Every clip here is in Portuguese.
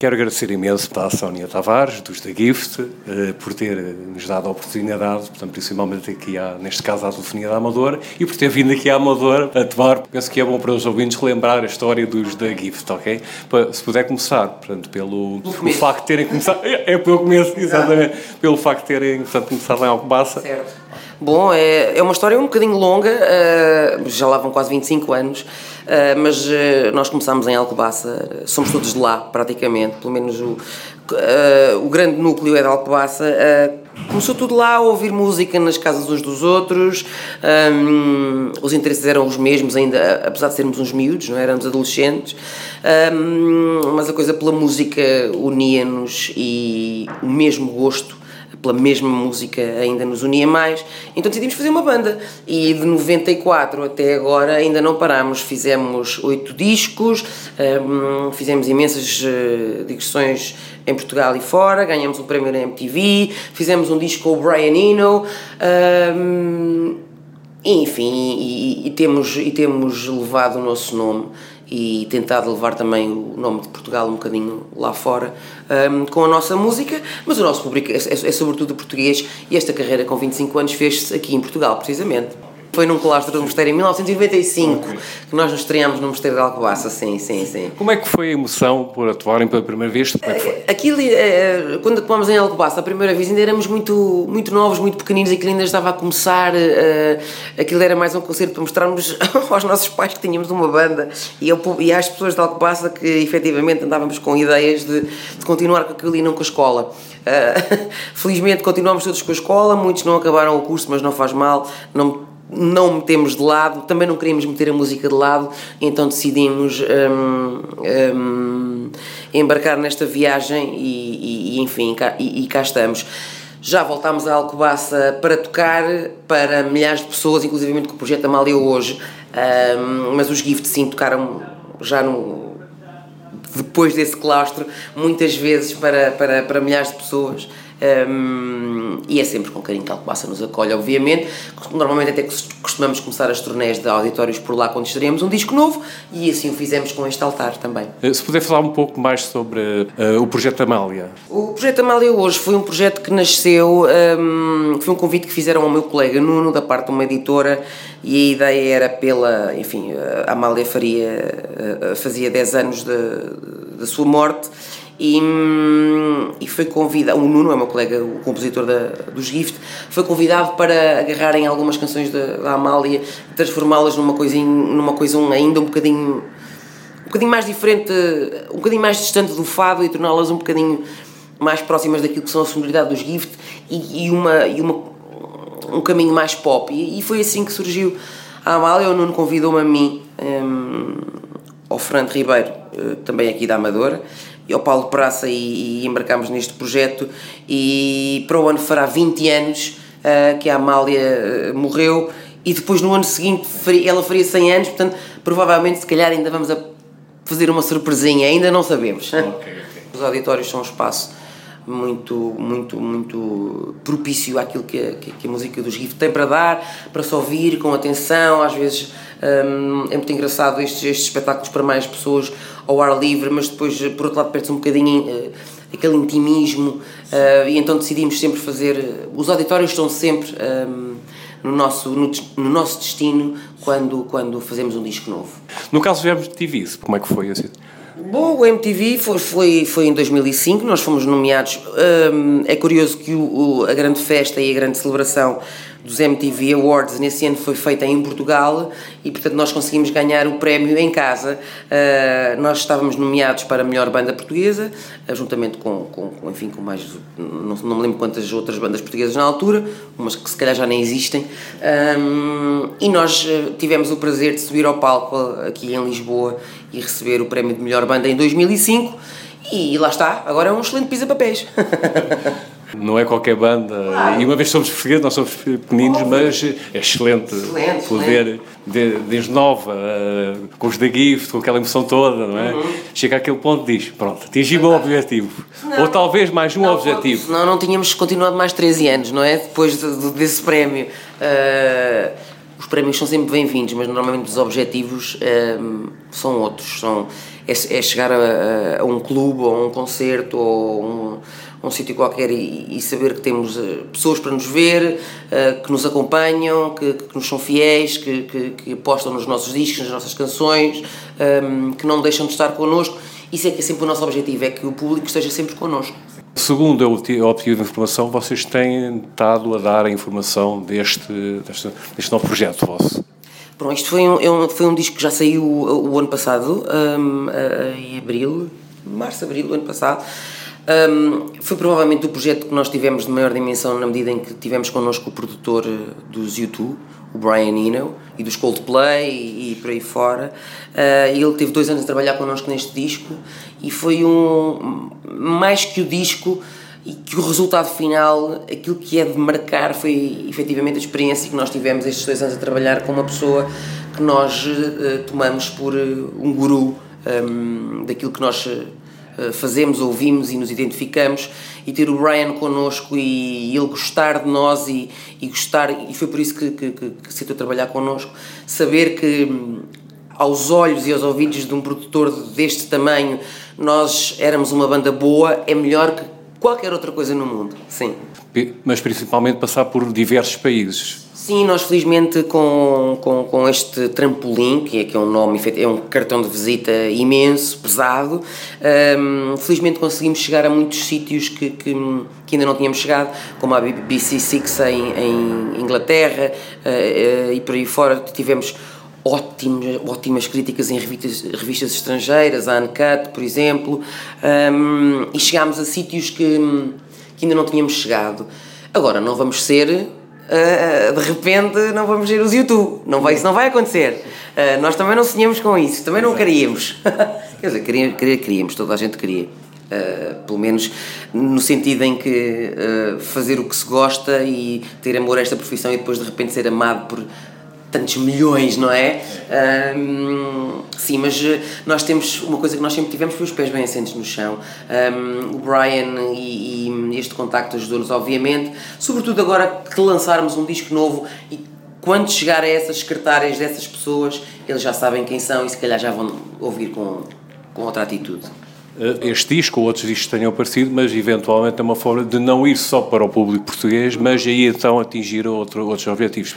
Quero agradecer imenso à Sónia Tavares, dos da Gift, eh, por ter nos dado a oportunidade, portanto, principalmente aqui, há, neste caso, à Telefonia da Amador, e por ter vindo aqui à Amador a tomar. Penso que é bom para os ouvintes relembrar a história dos da Gift, ok? Se puder começar, portanto, pelo, pelo facto de terem começado. É, é pelo começo, exatamente. Pelo facto de terem portanto, começado em Alcobaça. Certo. Bom, é, é uma história um bocadinho longa, uh, já lá vão quase 25 anos. Uh, mas uh, nós começámos em Alcobaça, somos todos de lá, praticamente, pelo menos o, uh, o grande núcleo é de Alcobaça. começou tudo lá a ouvir música nas casas uns dos outros, um, os interesses eram os mesmos, ainda apesar de sermos uns miúdos, não é? éramos adolescentes, um, mas a coisa pela música unia-nos e o mesmo gosto pela mesma música ainda nos unia mais, então decidimos fazer uma banda. E de 94 até agora ainda não parámos, fizemos oito discos, um, fizemos imensas uh, digressões em Portugal e fora, ganhamos um prémio na MTV, fizemos um disco com o Brian Eno, um, enfim, e, e, temos, e temos levado o nosso nome e tentado levar também o nome de Portugal um bocadinho lá fora um, com a nossa música, mas o nosso público é, é, é sobretudo português e esta carreira com 25 anos fez-se aqui em Portugal, precisamente. Foi num claustro do Mosteiro em 1995 okay. que nós nos estreámos no Mosteiro de Alcobaça, sim, sim, sim. Como é que foi a emoção por atuarem pela primeira vez? Como é que foi? Aquilo, eh, quando atuámos em Alcobaça a primeira vez ainda éramos muito, muito novos, muito pequeninos, aquilo ainda estava a começar, eh, aquilo era mais um concerto para mostrarmos aos nossos pais que tínhamos uma banda e, eu, e às pessoas de Alcobaça que efetivamente andávamos com ideias de, de continuar com aquilo e não com a escola. Uh, felizmente continuamos todos com a escola, muitos não acabaram o curso, mas não faz mal, não não metemos de lado, também não queríamos meter a música de lado, então decidimos um, um, embarcar nesta viagem e, e enfim, cá, e, e, cá estamos. Já voltámos a Alcobaça para tocar para milhares de pessoas, inclusive com o projeto Amália hoje, um, mas os Gift sim tocaram já no, depois desse claustro, muitas vezes para, para, para milhares de pessoas. Um, e é sempre com carinho que a Alcobaça nos acolhe, obviamente. Normalmente até costumamos começar as turnés de auditórios por lá quando estaremos um disco novo e assim o fizemos com este altar também. Eh, se puder falar um pouco mais sobre uh, o projeto Amália. O projeto Amália hoje foi um projeto que nasceu, um, foi um convite que fizeram ao meu colega Nuno, da parte de uma editora, e a ideia era pela, enfim, a Amália faria, eh, fazia 10 anos da sua morte e, e foi convidado, o Nuno é meu colega, o compositor da, dos Gift, foi convidado para agarrarem algumas canções da, da Amália e transformá-las numa coisa, numa coisa ainda um bocadinho um bocadinho mais diferente, um bocadinho mais distante do fado e torná-las um bocadinho mais próximas daquilo que são a sonoridade dos Gift e, e, uma, e uma, um caminho mais pop. E, e foi assim que surgiu a Amália. O Nuno convidou-me a mim, um, ao Fernando Ribeiro, eh, também aqui da Amadora, ao Paulo Praça e, e embarcámos neste projeto e para o ano fará 20 anos uh, que a Amália uh, morreu e depois no ano seguinte ela faria 100 anos, portanto provavelmente se calhar ainda vamos a fazer uma surpresinha, ainda não sabemos. Okay, okay. Os auditórios são um espaço muito, muito, muito propício àquilo que a, que a música dos Gift tem para dar, para se ouvir com atenção, às vezes um, é muito engraçado estes, estes espetáculos para mais pessoas ao ar livre, mas depois, por outro lado, perde-se um bocadinho uh, aquele intimismo uh, e então decidimos sempre fazer. Os auditórios estão sempre um, no, nosso, no, no, nosso destino quando, quando fazemos um disco novo. No caso do MTV, como é que foi assim? Bom, o MTV foi, foi, foi em 2005, nós fomos nomeados. Um, é curioso que o, o, a grande festa e a grande celebração dos MTV Awards nesse ano foi feita em Portugal e portanto nós conseguimos ganhar o prémio em casa. Uh, nós estávamos nomeados para a melhor banda portuguesa, uh, juntamente com, com, com, enfim, com mais, não, não me lembro quantas outras bandas portuguesas na altura, umas que se calhar já nem existem. Um, e nós ah, tivemos o prazer de subir ao palco aqui em Lisboa e receber o prémio de melhor banda em 2005 e lá está, agora é um excelente pisa-papéis. Não é qualquer banda. Claro. E uma vez somos portugueses, nós somos pequeninos, mas é excelente, excelente poder, excelente. desde nova, eh, com os da Gift, com aquela emoção toda, não é? Uhum. Chega àquele ponto e diz: pronto, atingimos o objetivo. Não. Ou talvez mais um não, objetivo. Senão não tínhamos continuado mais 13 anos, não é? Depois de, de, desse prémio. Uh, os prémios são sempre bem-vindos, mas normalmente os objetivos um, são outros. São, é, é chegar a, a, um clube, ou a um concerto, ou um, um sítio qualquer e, e, saber que temos uh, pessoas para nos ver, uh, que nos acompanham, que, que nos são fiéis, que, que, que, apostam nos nossos discos, nas nossas canções, um, que não deixam de estar connosco. Isso é que é sempre o nosso objetivo, é que o público esteja sempre connosco. Segundo eu obtive de informação, vocês têm estado a dar a informação deste, deste, deste novo projeto vosso. Pronto, isto foi um, é foi um disco que já saiu o, o ano passado, um, em abril, março, abril do ano passado. Um, foi provavelmente o projeto que nós tivemos de maior dimensão na medida em que tivemos connosco o produtor eh, dos YouTube, o Brian Eno, e dos Coldplay e, e por aí fora. Uh, ele teve dois anos a trabalhar connosco neste disco e foi um. mais que o disco e que o resultado final, aquilo que é de marcar, foi efetivamente a experiência que nós tivemos estes dois anos a trabalhar com uma pessoa que nós uh, tomamos por uh, um guru um, daquilo que nós fazemos, ouvimos e nos identificamos e ter o Brian connosco e, ele gostar de nós e, e gostar, e foi por isso que, que, que, que aceitou trabalhar connosco, saber que hum, aos olhos e aos ouvidos de um produtor deste tamanho nós éramos uma banda boa, é melhor que qualquer outra coisa no mundo, sim. Mas principalmente passar por diversos países. Sim, nós felizmente com, com, com este trampolim, que é, que é um nome, é um cartão de visita imenso, pesado, um, felizmente conseguimos chegar a muitos sítios que, que, que, ainda não tínhamos chegado, como a BBC Six em, em Inglaterra uh, uh, e por aí fora tivemos ótimas, ótimas críticas em revistas, revistas estrangeiras, a Uncut, por exemplo, um, e chegámos a sítios que, que ainda não tínhamos chegado. Agora, não vamos ser Uh, de repente não vamos ver os YouTube. Não vai, isso não vai acontecer. Uh, nós também não sonhamos com isso, também não queríamos. Quer dizer, queria, queríamos, toda a gente queria. Uh, pelo menos no sentido em que fazer o que se gosta e ter amor a esta profissão e depois de repente ser amado por tantos milhões, não é? Um, sim, mas eh, nós temos uma coisa que nós sempre tivemos foi os pés bem assentes no chão. Um, o Brian e, e este contacto ajudou-nos, obviamente, sobretudo agora que lançarmos um disco novo e quando chegar a essas secretárias dessas pessoas, eles já sabem quem são e se calhar já vão ouvir com, com outra atitude eh, este disco ou outros discos tenham aparecido, mas eventualmente é uma forma de não ir só para o público português, mas aí então atingir outro, outros objetivos.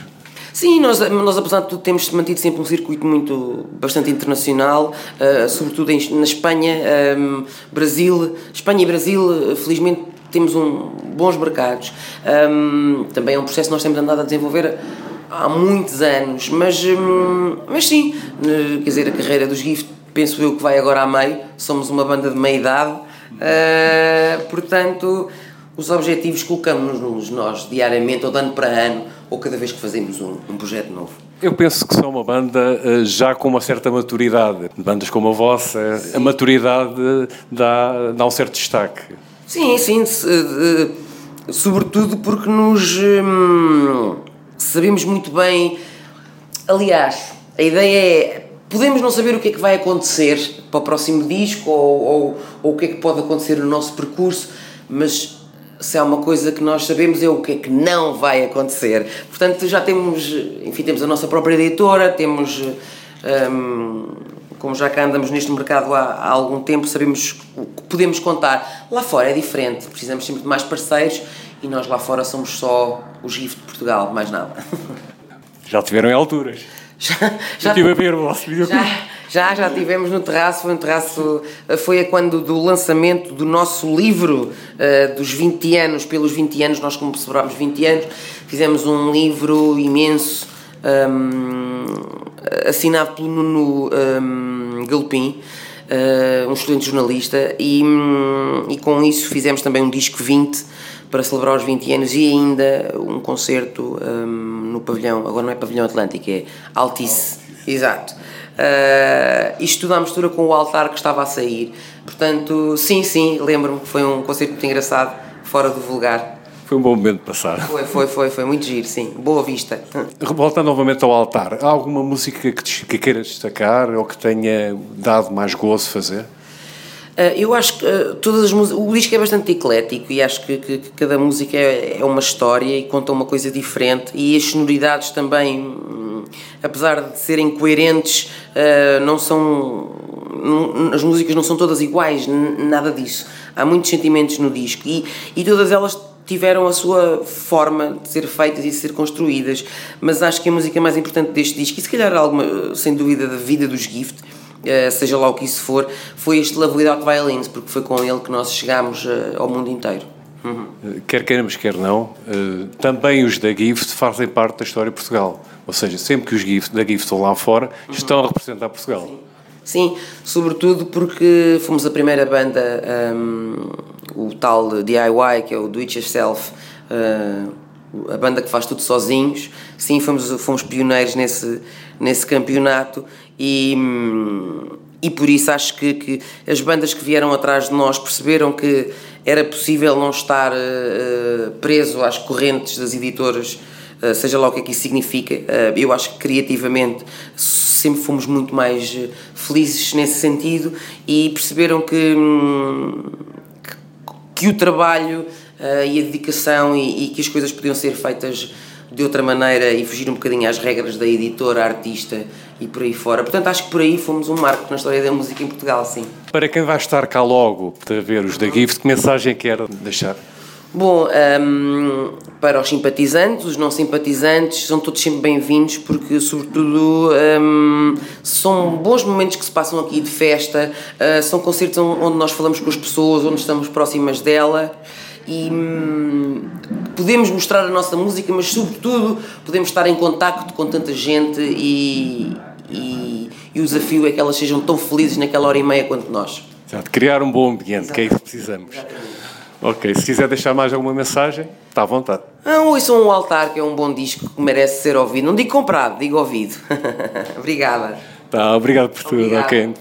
Sim, nós, nós apesar de tudo temos mantido sempre um circuito muito bastante internacional, uh, sobretudo em, na Espanha, um, ehm, Brasil, Espanha e Brasil, felizmente temos um, bons mercados. Um, ehm, também é um processo que nós temos andado a desenvolver há muitos anos, mas, um, mas sim, quer dizer, a carreira dos Gift penso eu que vai agora a meio, somos uma banda de meia idade, uh, portanto os objetivos colocamos-nos nós diariamente ou de ano para ano ou cada vez que fazemos um, um projeto novo? Eu penso que são uma banda eh, já com uma certa maturidade. Bandas como a vossa, sim. a maturidade dá, dá um certo destaque. Sim, sim, eh, sobretudo porque nos hum, sabemos muito bem. Aliás, a ideia é podemos não saber o que é que vai acontecer para o próximo disco ou, ou, ou o que é que pode acontecer no nosso percurso, mas se há uma coisa que nós sabemos é o que é que não vai acontecer. Portanto, já temos, enfim, temos a nossa própria editora, temos, hum, como já cá andamos neste mercado há, há, algum tempo, sabemos o que podemos contar. Lá fora é diferente, precisamos sempre de mais parceiros e nós lá fora somos só o GIF de Portugal, mais nada. Já tiveram em alturas. Já, já estive a ver o vosso videoclipe. Já, já tivemos no terraço, foi um terraço, foi quando do lançamento do nosso livro uh, dos 20 anos, pelos 20 anos, nós como celebrámos 20 anos, fizemos um livro imenso, um, assinado pelo Nuno um, Galpim, uh, um excelente jornalista, e, um, e com isso fizemos também um disco 20 para celebrar os 20 anos e ainda um concerto um, no pavilhão, agora não é pavilhão Atlântico, é Altice, exato Uh, isto tudo à mistura com o altar que estava a sair. Portanto, sim, sim, lembro-me que foi um concerto muito engraçado, fora do vulgar. Foi um bom momento de passar. Foi, foi, foi, foi muito giro, sim. Boa vista. Voltando novamente ao altar, há alguma música que, que queira destacar ou que tenha dado mais gozo fazer? Uh, eu acho que uh, todas as músicas. O disco é bastante eclético e acho que, que, que, cada música é, é uma história e conta uma coisa diferente. E as sonoridades também, hum, apesar de serem coerentes, uh, não são. as músicas não são todas iguais, nada disso. Há muitos sentimentos no disco e, e todas elas tiveram a sua forma de ser feitas e de ser construídas. Mas acho que a música mais importante deste disco, e se calhar alguma, sem dúvida, da vida dos Gift eh, seja lá o que isso for, foi este Love Without Violins, porque foi com ele que nós chegámos eh, ao mundo inteiro. Uhum. Quer queiramos, quer não, eh, também os da Gift fazem parte da história de Portugal. Ou seja, sempre que os Gift, da Gift estão lá fora, uhum. estão a representar Portugal. Sim. Sim, sobretudo porque fomos a primeira banda, um, o tal DIY, que é o Do It Yourself, uh, a banda que faz tudo sozinhos. Sim, fomos, fomos pioneiros nesse, nesse campeonato e, e por isso acho que, que as bandas que vieram atrás de nós perceberam que era possível não estar uh, preso às correntes das editoras, uh, seja lá o que é que isso significa. Uh, eu acho que criativamente sempre fomos muito mais felizes nesse sentido e perceberam que, hum, que, que o trabalho e a dedicação e, e, que as coisas podiam ser feitas de outra maneira e fugir um bocadinho às regras da editora, artista e por aí fora. Portanto, acho que por aí fomos um marco na história da música em Portugal, sim. Para quem vai estar cá logo para ver os da Gift, que mensagem quer deixar? Bom, um, para os simpatizantes, os não simpatizantes, são todos sempre bem-vindos porque, sobretudo, um, são bons momentos que se passam aqui de festa, uh, são concertos onde nós falamos com as pessoas, onde estamos próximas dela e hum, podemos mostrar a nossa música, mas sobretudo podemos estar em contacto com tanta gente e, e, e, o desafio é que elas sejam tão felizes naquela hora e meia quanto nós. Exato, criar um bom ambiente, Exato. que é isso que precisamos. Exatamente. Ok, se quiser deixar mais alguma mensagem, está à vontade. Ah, ouçam um altar, que é um bom disco que merece ser ouvido. Não digo comprado, digo ouvido. Obrigada. Tá, obrigado por tudo, ok.